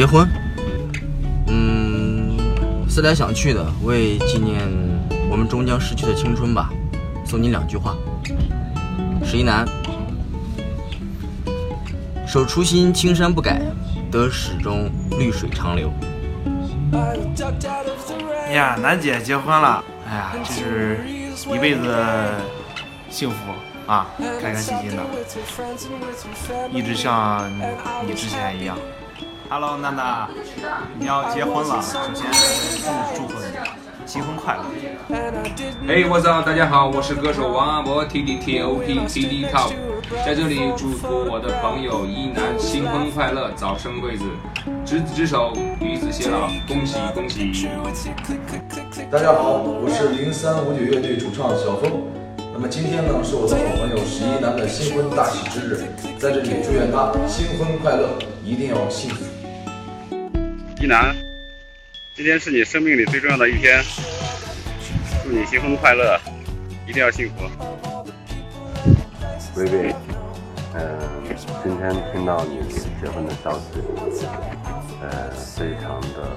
结婚？嗯，思来想去的，为纪念我们终将逝去的青春吧，送你两句话：十一男，守初心，青山不改，得始终绿水长流。呀，楠姐结婚了，哎呀，这是一辈子幸福啊，开开心心的，一直像你之前一样。Hello，娜娜，你要结婚了，首先祝祝贺你，新婚快乐。嘿，我早，大家好，我是歌手王阿伯，T D T O P T D Top，在这里祝福我的朋友一男新婚快乐，早生贵子，执子之手，与子偕老，恭喜恭喜！大家好，我是零三五九乐队主唱小峰。那么今天呢，是我的好朋友十一男的新婚大喜之日，在这里祝愿他新婚快乐，一定要幸福。一楠，今天是你生命里最重要的一天，祝你新婚快乐，一定要幸福。薇薇，嗯，今天听到你结婚的消息，呃，非常的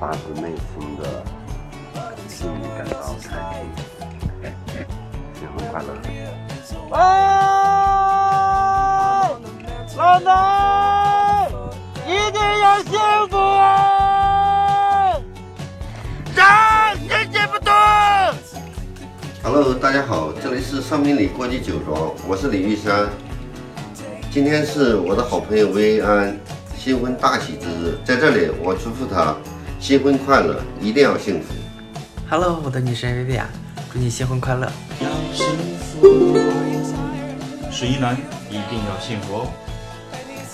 发自内心的替你感到开心，新婚快乐！喂，老南，大家好，这里是尚宾里国际酒庄，我是李玉山。今天是我的好朋友薇安新婚大喜之日，在这里我祝福她新婚快乐，一定要幸福。Hello，我的女神薇薇啊，祝你新婚快乐！是一男一定要幸福哦。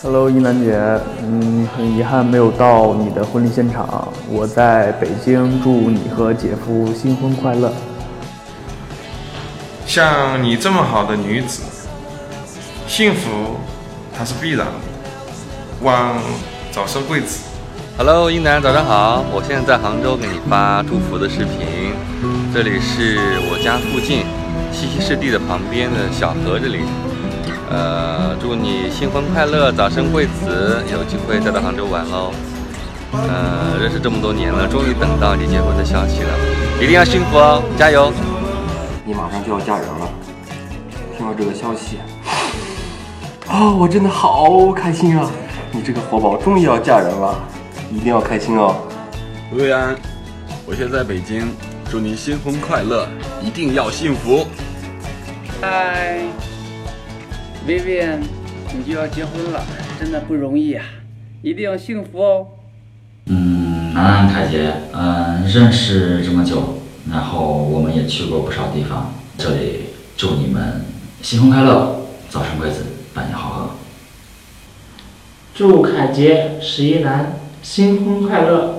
Hello，一楠姐，嗯，很遗憾没有到你的婚礼现场，我在北京，祝你和姐夫新婚快乐。像你这么好的女子，幸福它是必然的，望早生贵子。Hello，英男，早上好！我现在在杭州给你发祝福的视频，这里是我家附近西溪湿地的旁边的小河这里。呃，祝你新婚快乐，早生贵子，有机会再到杭州玩喽。呃，认识这么多年了，终于等到你结婚的消息了，一定要幸福哦，加油！你马上就要嫁人了，听到这个消息，啊、我真的好开心啊！你这个活宝终于要嫁人了，一定要开心哦。薇薇安，我现在北京，祝你新婚快乐，一定要幸福。嗨，Vivian，你就要结婚了，真的不容易啊，一定要幸福哦。嗯，楠楠、凯杰，嗯，认识这么久，然后我也去过不少地方，这里祝你们新婚快乐，早生贵子，百年好合。祝凯杰、十一男新婚快乐，